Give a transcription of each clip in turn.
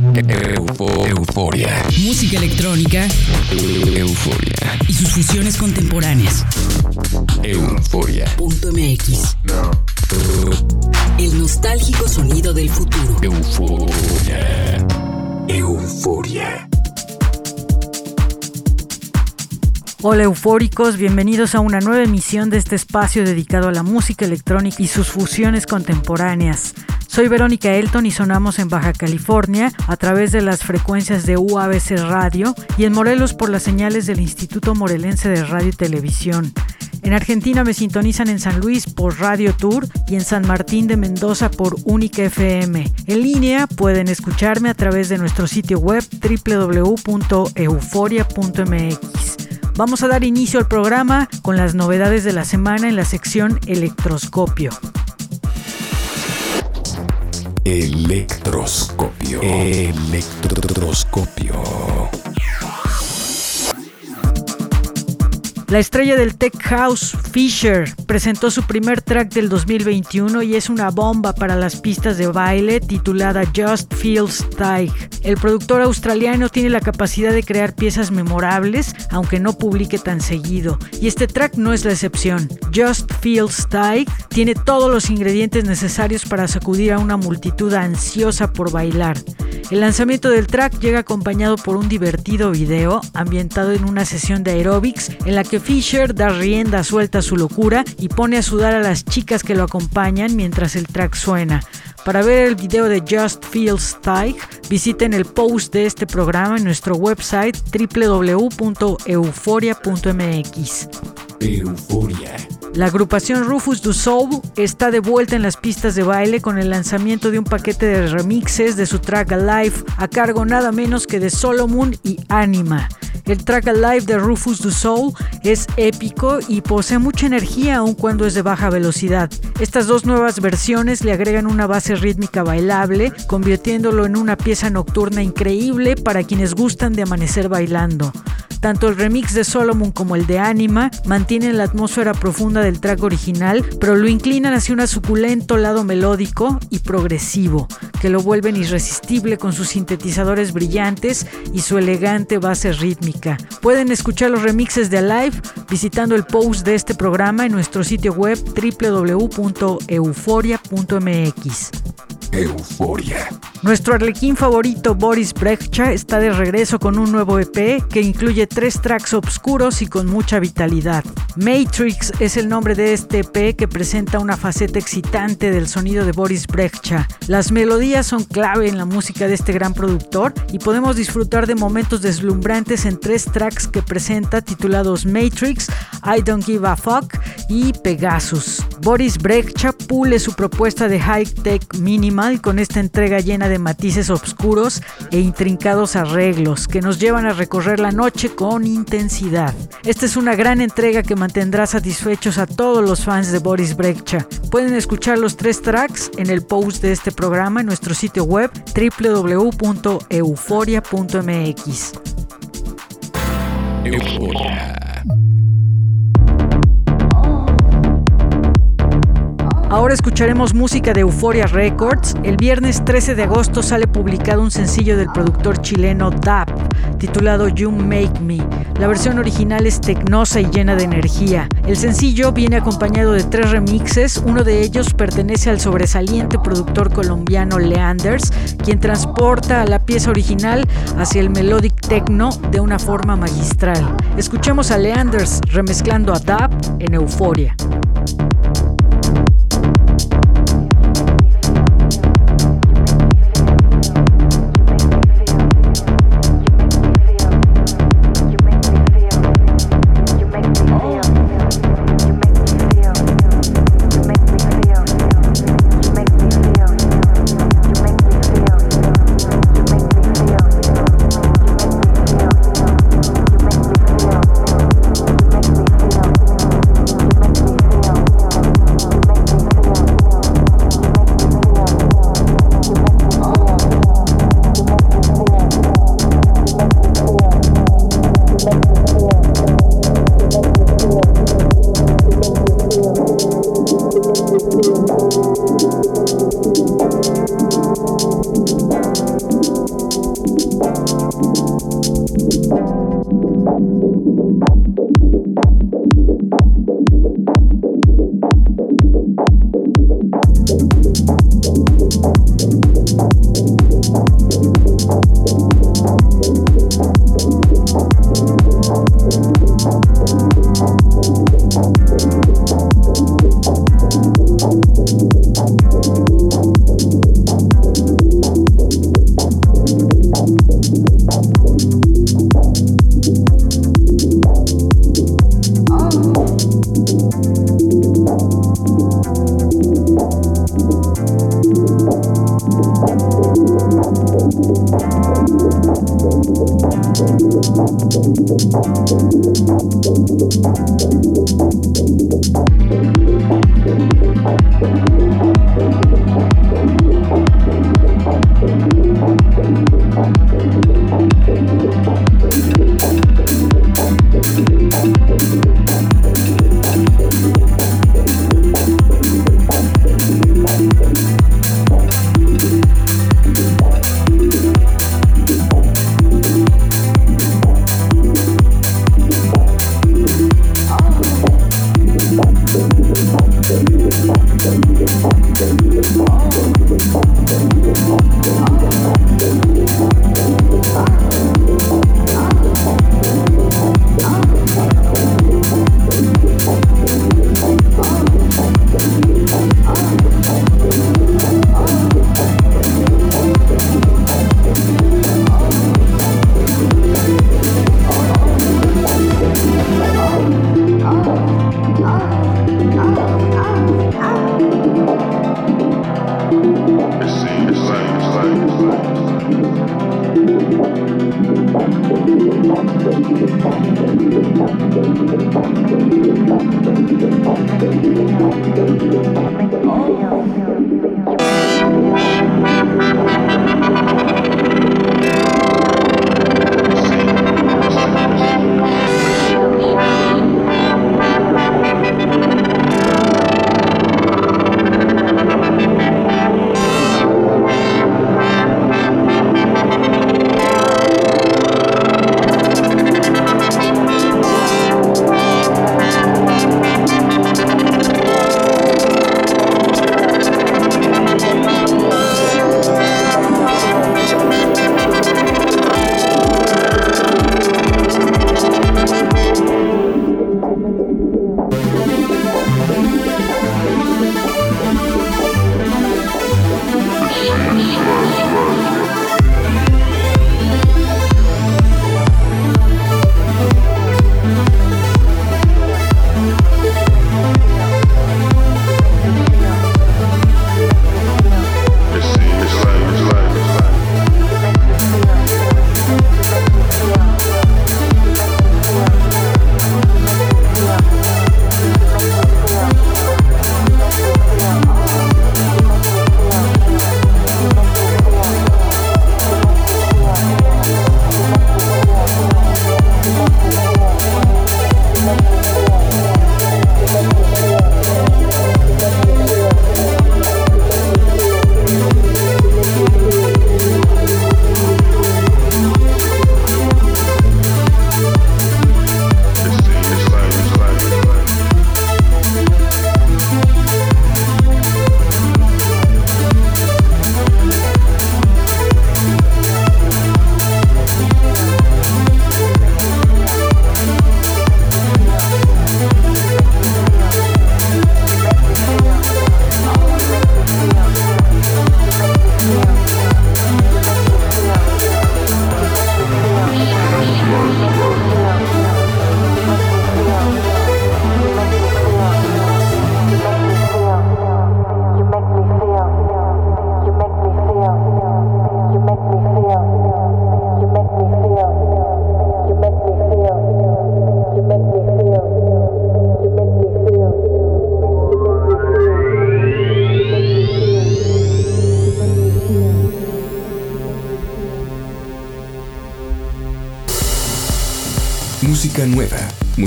euforia. Música electrónica. Euforia. Y sus fusiones contemporáneas. Euforia. MX. El nostálgico sonido del futuro. Euforia. Euforia. Hola eufóricos, bienvenidos a una nueva emisión de este espacio dedicado a la música electrónica y sus fusiones contemporáneas. Soy Verónica Elton y sonamos en Baja California a través de las frecuencias de UABC Radio y en Morelos por las señales del Instituto Morelense de Radio y Televisión. En Argentina me sintonizan en San Luis por Radio Tour y en San Martín de Mendoza por Única FM. En línea pueden escucharme a través de nuestro sitio web www.euforia.mx. Vamos a dar inicio al programa con las novedades de la semana en la sección Electroscopio. Electroscopio. Electroscopio. La estrella del tech house, Fisher, presentó su primer track del 2021 y es una bomba para las pistas de baile titulada Just Feels Tight. El productor australiano tiene la capacidad de crear piezas memorables, aunque no publique tan seguido, y este track no es la excepción. Just Feels Tight tiene todos los ingredientes necesarios para sacudir a una multitud ansiosa por bailar. El lanzamiento del track llega acompañado por un divertido video ambientado en una sesión de aerobics en la que Fisher da rienda suelta a su locura y pone a sudar a las chicas que lo acompañan mientras el track suena. Para ver el video de Just Feels Tight, visiten el post de este programa en nuestro website www.euforia.mx. Euforia. La agrupación Rufus du Soul está de vuelta en las pistas de baile con el lanzamiento de un paquete de remixes de su track Alive a cargo nada menos que de Solomon y Anima. El track Alive de Rufus du Soul es épico y posee mucha energía aun cuando es de baja velocidad. Estas dos nuevas versiones le agregan una base rítmica bailable, convirtiéndolo en una pieza nocturna increíble para quienes gustan de amanecer bailando. Tanto el remix de Solomon como el de Anima mantienen la atmósfera profunda del track original, pero lo inclinan hacia un suculento lado melódico y progresivo, que lo vuelven irresistible con sus sintetizadores brillantes y su elegante base rítmica. Pueden escuchar los remixes de Alive visitando el post de este programa en nuestro sitio web www.euforia.mx. Euforia. Nuestro arlequín favorito Boris Brejcha está de regreso con un nuevo EP que incluye tres tracks oscuros y con mucha vitalidad. Matrix es el nombre de este EP que presenta una faceta excitante del sonido de Boris Brejcha. Las melodías son clave en la música de este gran productor y podemos disfrutar de momentos deslumbrantes en tres tracks que presenta titulados Matrix, I Don't Give a Fuck y Pegasus. Boris Brejcha pule su propuesta de high-tech minimal con esta entrega llena de matices oscuros e intrincados arreglos que nos llevan a recorrer la noche con intensidad. Esta es una gran entrega que mantendrá satisfechos a todos los fans de Boris Brejcha. Pueden escuchar los tres tracks en el post de este programa en nuestro sitio web www.euforia.mx. Euforia. Ahora escucharemos música de Euphoria Records. El viernes 13 de agosto sale publicado un sencillo del productor chileno DAP, titulado You Make Me. La versión original es tecnosa y llena de energía. El sencillo viene acompañado de tres remixes, uno de ellos pertenece al sobresaliente productor colombiano Leanders, quien transporta a la pieza original hacia el melodic techno de una forma magistral. Escuchemos a Leanders remezclando a DAP en Euphoria.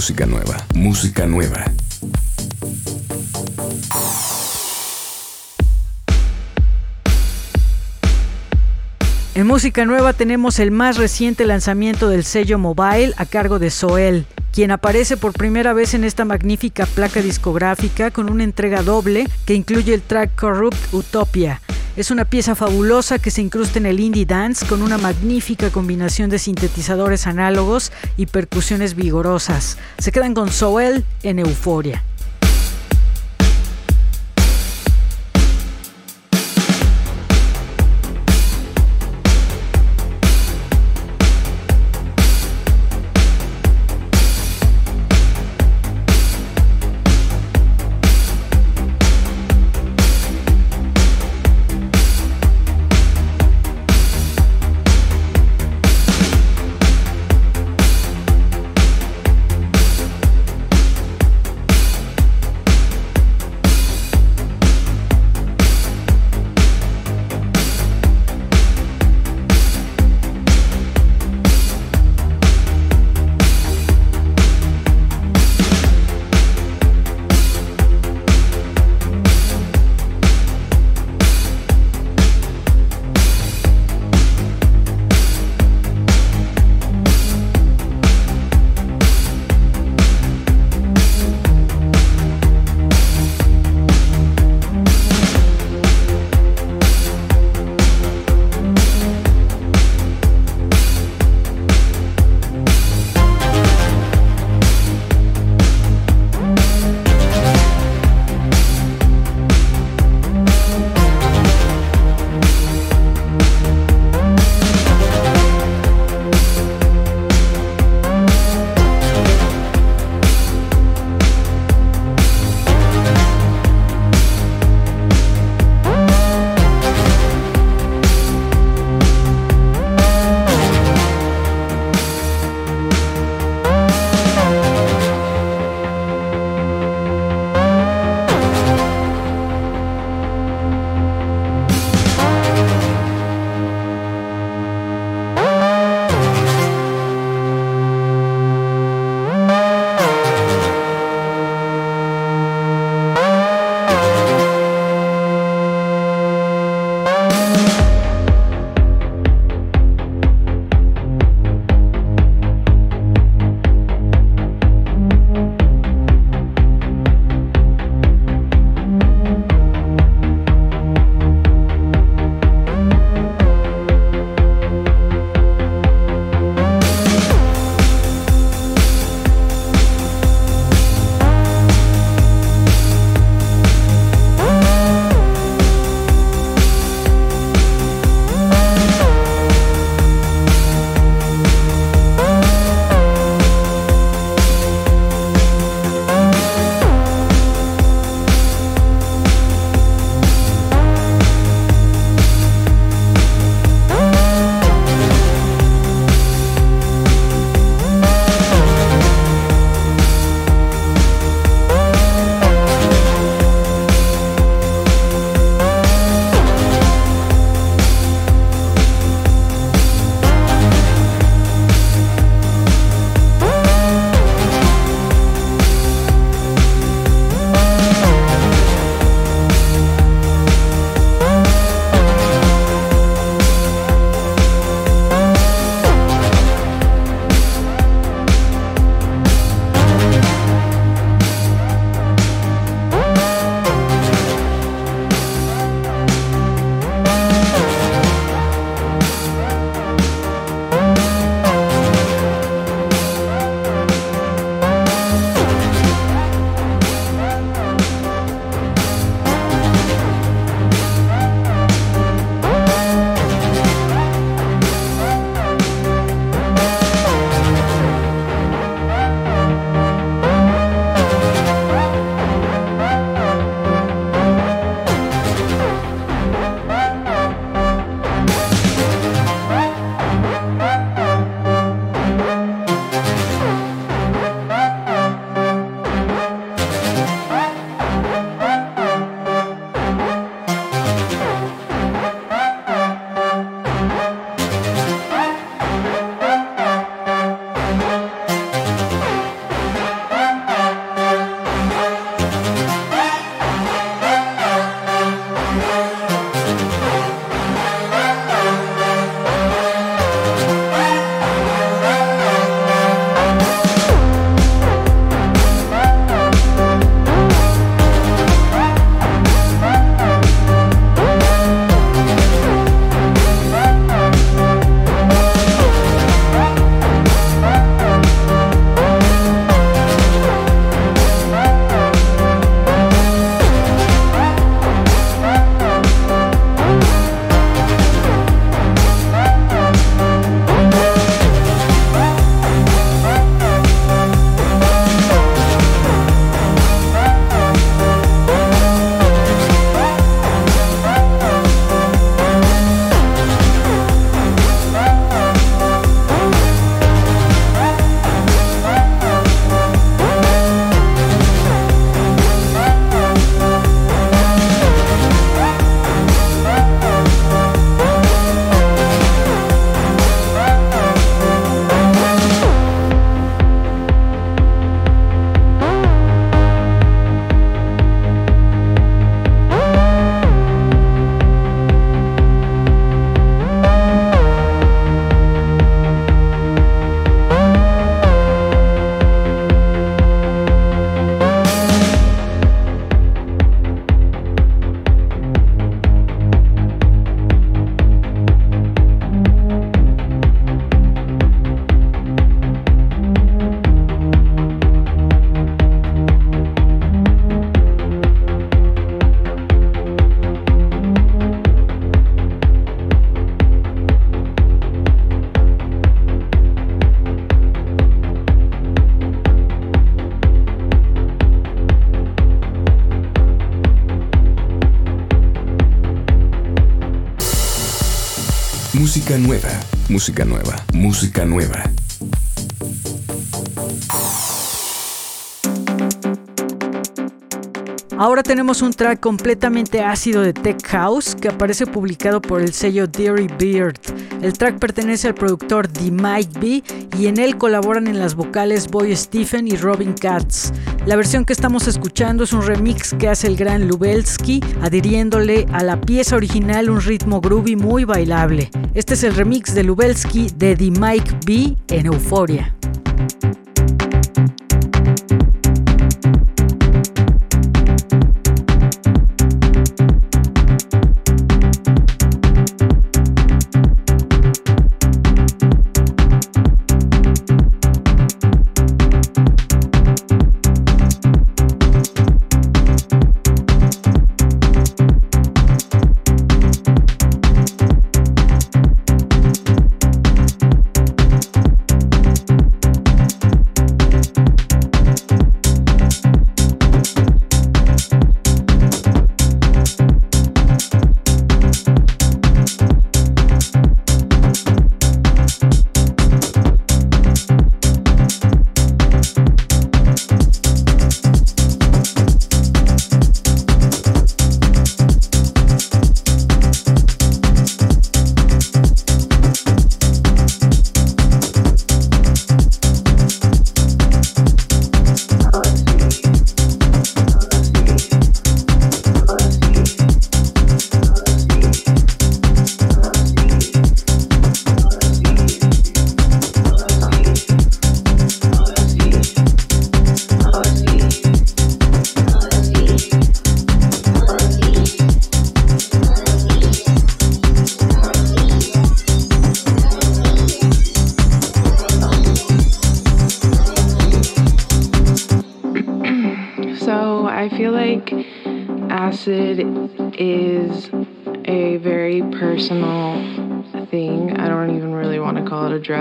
Música nueva, música nueva. En música nueva tenemos el más reciente lanzamiento del sello Mobile a cargo de Soel, quien aparece por primera vez en esta magnífica placa discográfica con una entrega doble que incluye el track Corrupt Utopia es una pieza fabulosa que se incrusta en el indie dance con una magnífica combinación de sintetizadores análogos y percusiones vigorosas. Se quedan con Soel en Euforia. Música nueva, música nueva, música nueva. Ahora tenemos un track completamente ácido de Tech House que aparece publicado por el sello Deary Beard. El track pertenece al productor The Mike B y en él colaboran en las vocales Boy Stephen y Robin Katz. La versión que estamos escuchando es un remix que hace el gran Lubelsky, adhiriéndole a la pieza original un ritmo groovy muy bailable. Este es el remix de Lubelsky de The Mike B en Euforia.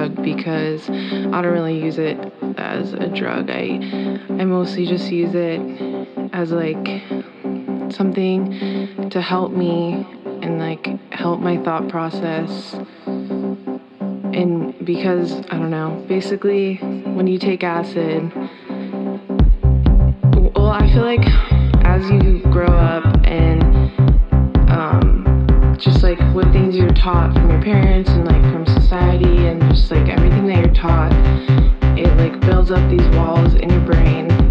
Because I don't really use it as a drug. I I mostly just use it as like something to help me and like help my thought process. And because I don't know, basically when you take acid, well, I feel like as you grow up and just like what things you're taught from your parents and like from society and just like everything that you're taught, it like builds up these walls in your brain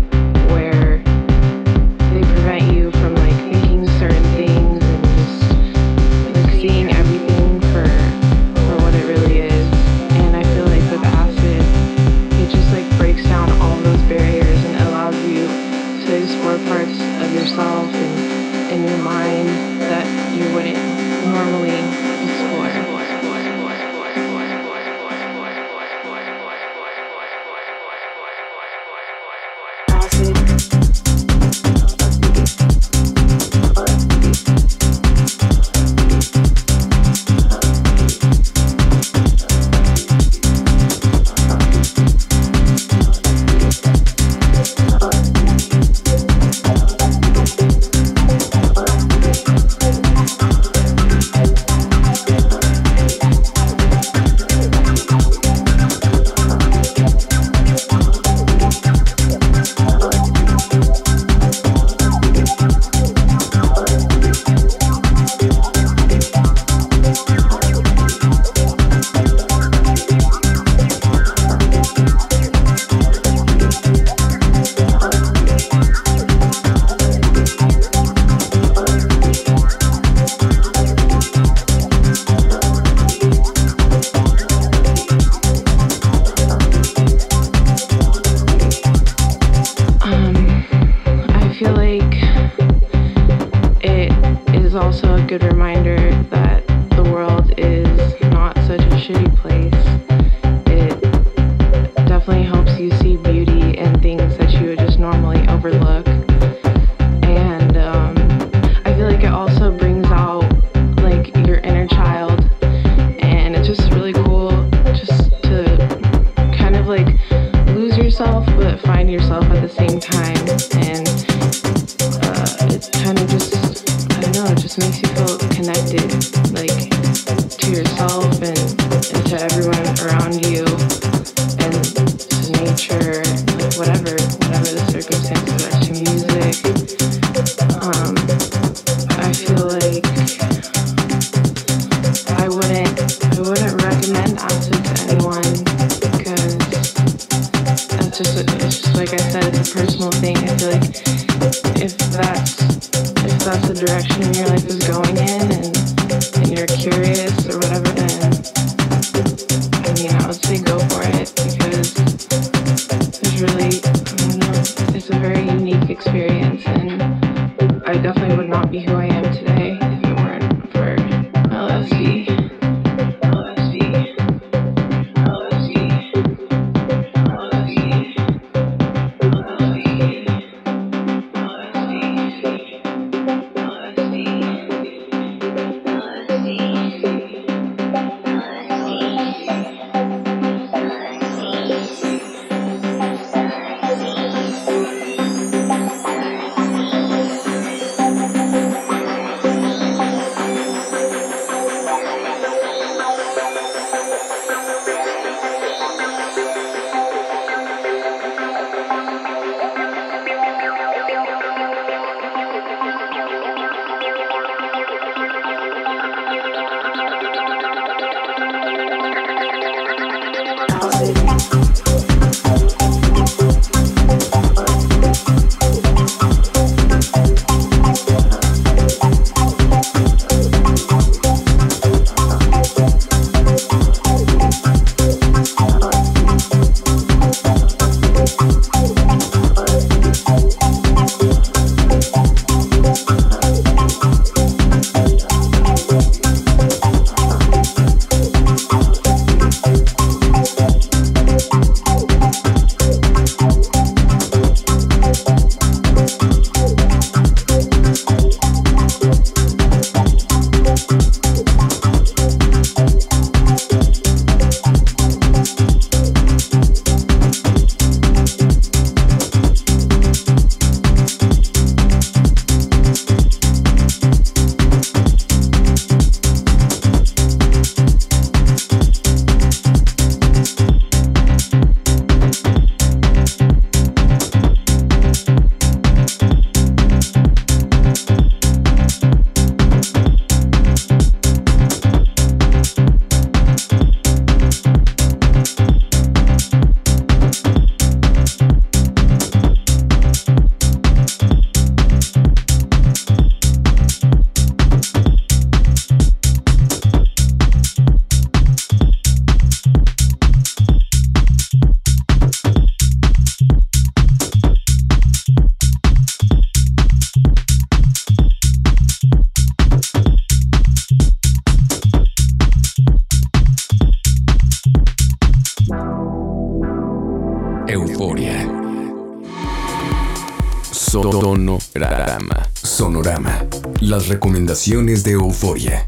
yourself and, and to everyone around you. Recomendaciones de Euforia.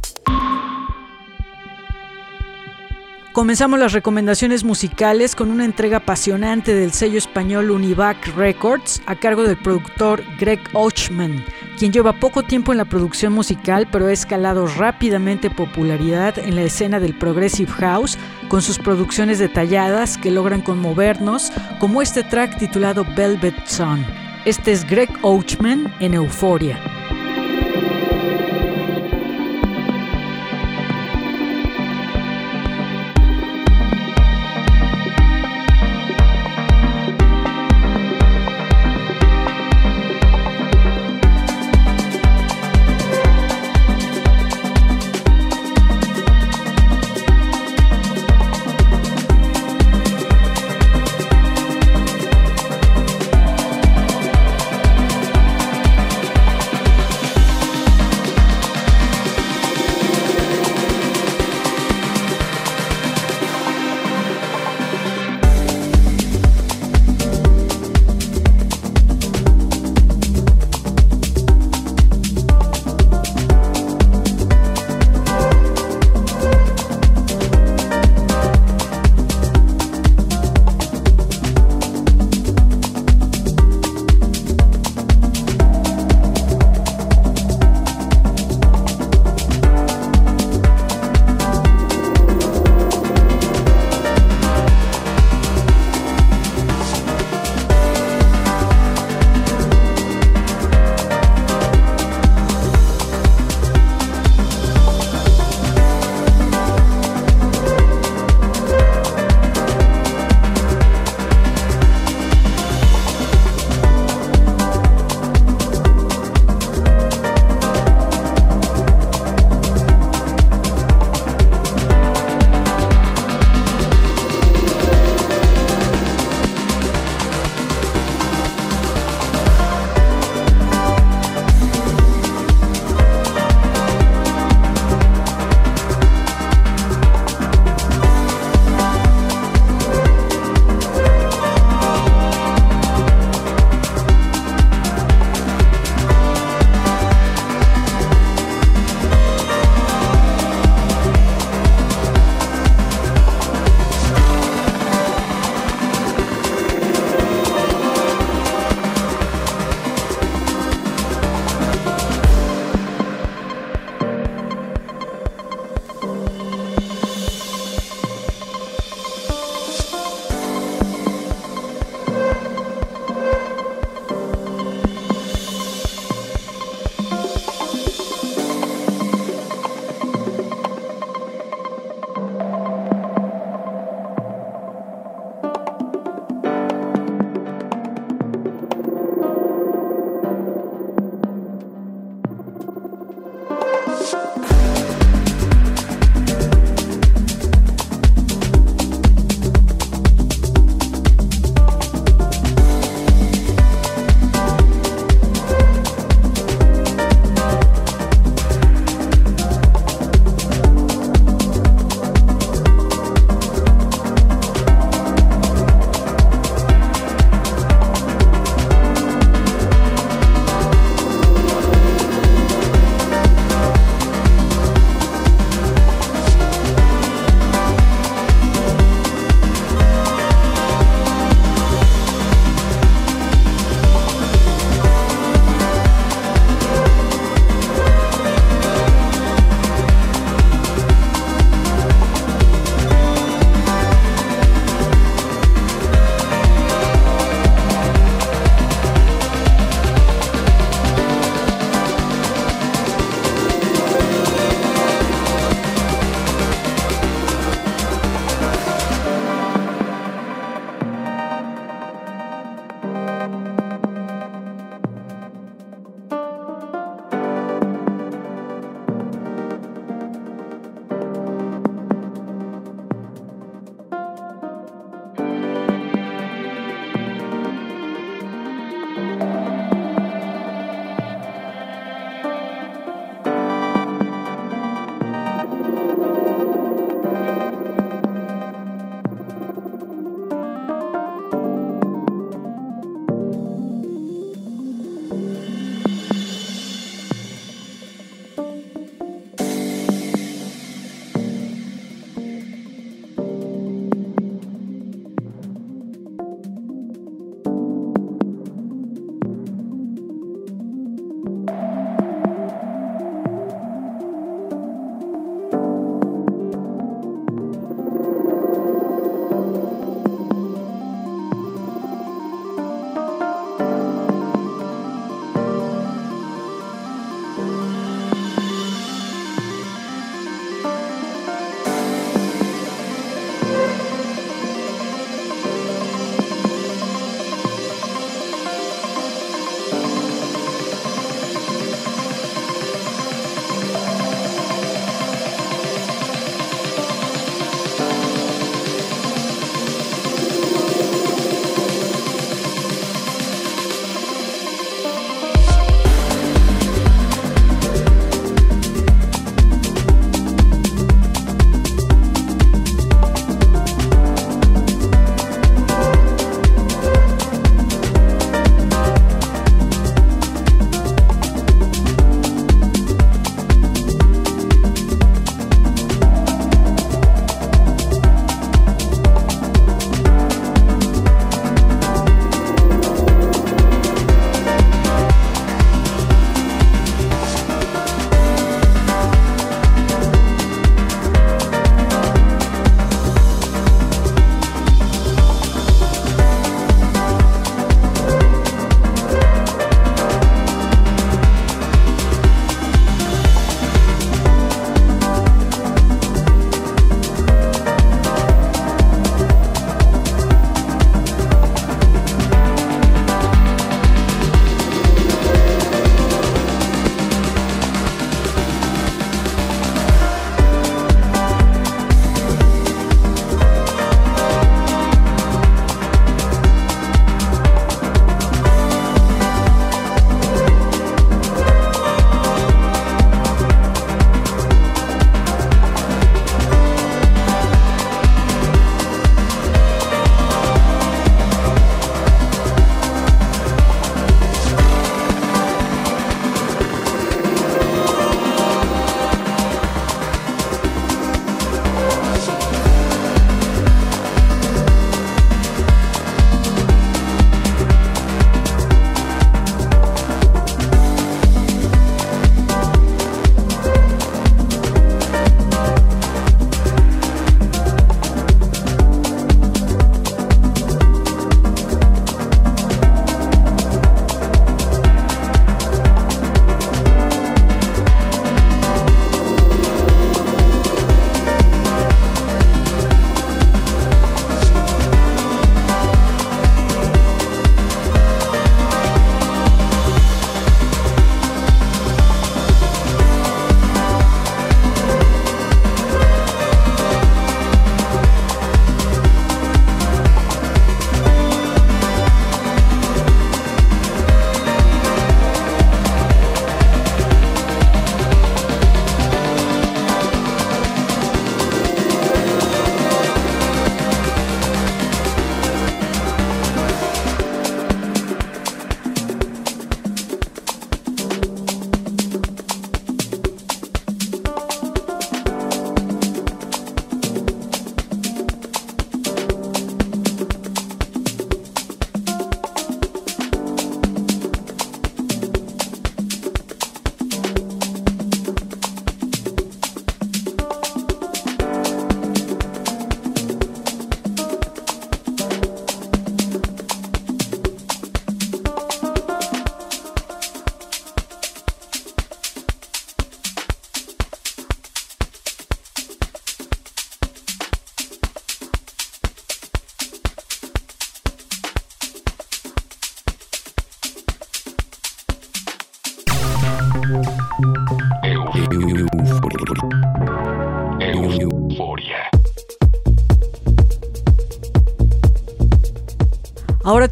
Comenzamos las recomendaciones musicales con una entrega apasionante del sello español Univac Records a cargo del productor Greg Ochman, quien lleva poco tiempo en la producción musical pero ha escalado rápidamente popularidad en la escena del Progressive House con sus producciones detalladas que logran conmovernos, como este track titulado Velvet Sun. Este es Greg Ochman en Euforia.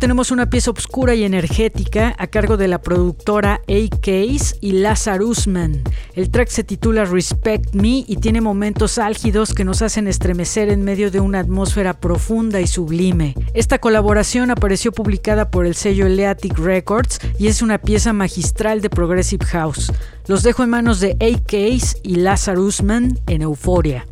Tenemos una pieza oscura y energética a cargo de la productora A-Case y Lazarus Man. El track se titula Respect Me y tiene momentos álgidos que nos hacen estremecer en medio de una atmósfera profunda y sublime. Esta colaboración apareció publicada por el sello Eleatic Records y es una pieza magistral de Progressive House. Los dejo en manos de A-Case y Lazarus Man en. Euforia.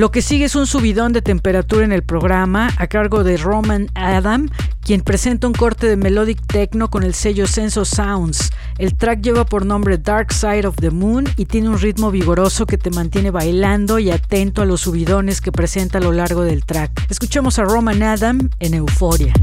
Lo que sigue es un subidón de temperatura en el programa a cargo de Roman Adam, quien presenta un corte de melodic techno con el sello Senso Sounds. El track lleva por nombre Dark Side of the Moon y tiene un ritmo vigoroso que te mantiene bailando y atento a los subidones que presenta a lo largo del track. Escuchemos a Roman Adam en Euforia.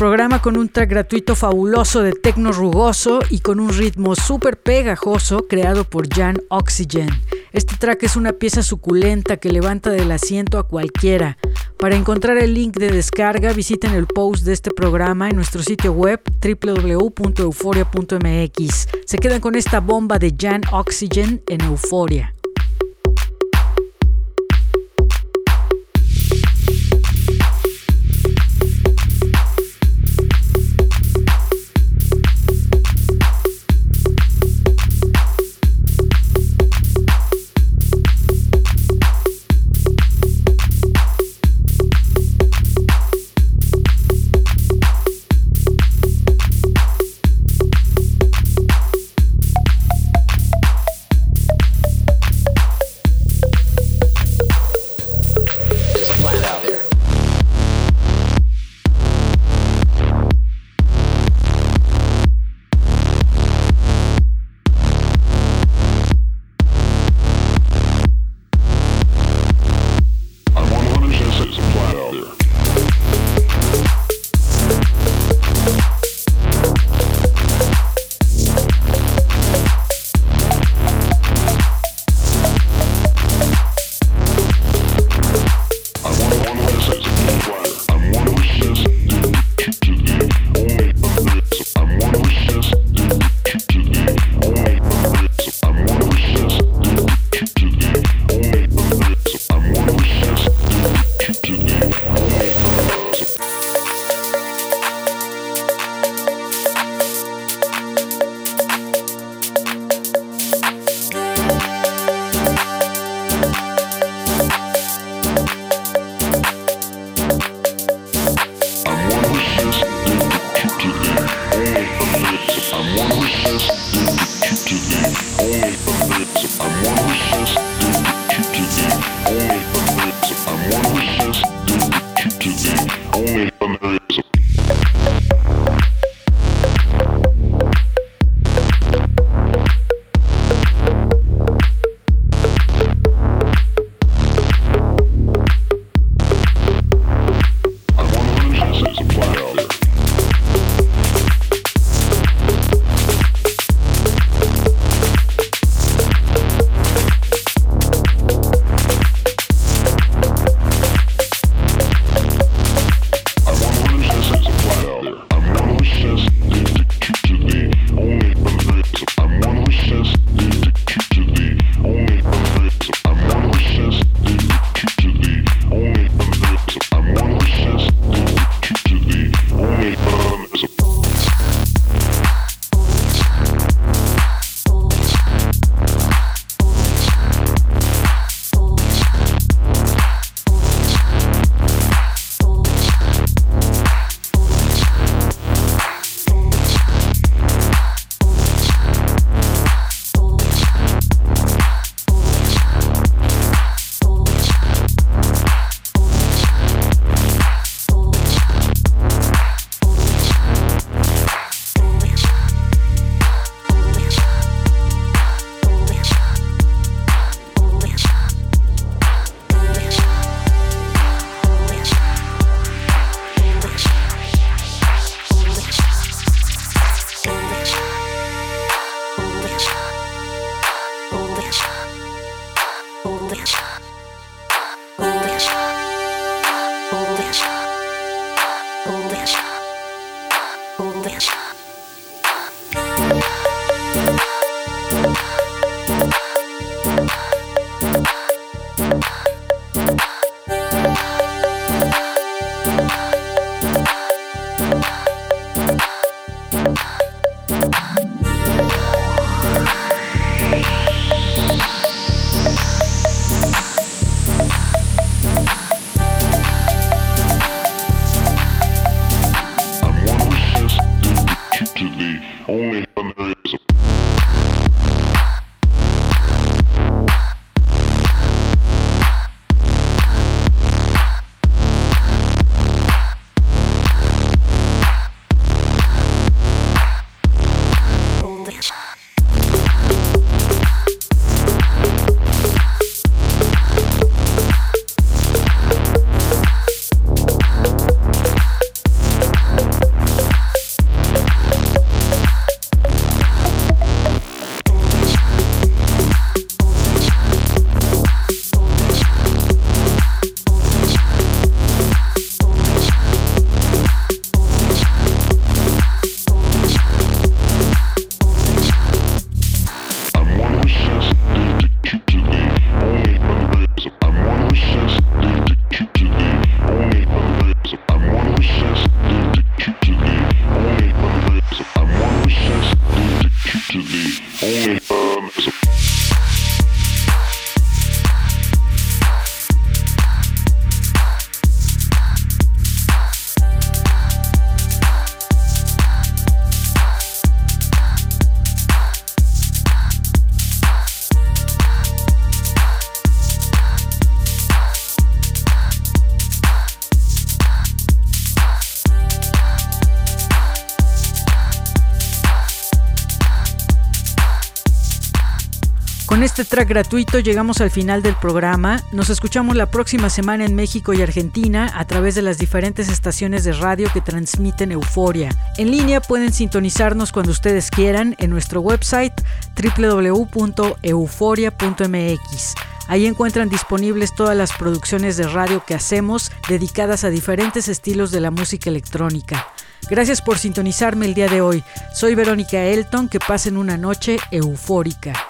Programa con un track gratuito fabuloso de tecno rugoso y con un ritmo súper pegajoso creado por Jan Oxygen. Este track es una pieza suculenta que levanta del asiento a cualquiera. Para encontrar el link de descarga, visiten el post de este programa en nuestro sitio web www.euforia.mx. Se quedan con esta bomba de Jan Oxygen en Euforia. Con este track gratuito llegamos al final del programa. Nos escuchamos la próxima semana en México y Argentina a través de las diferentes estaciones de radio que transmiten Euforia. En línea pueden sintonizarnos cuando ustedes quieran en nuestro website www.euforia.mx. Ahí encuentran disponibles todas las producciones de radio que hacemos dedicadas a diferentes estilos de la música electrónica. Gracias por sintonizarme el día de hoy. Soy Verónica Elton, que pasen una noche eufórica.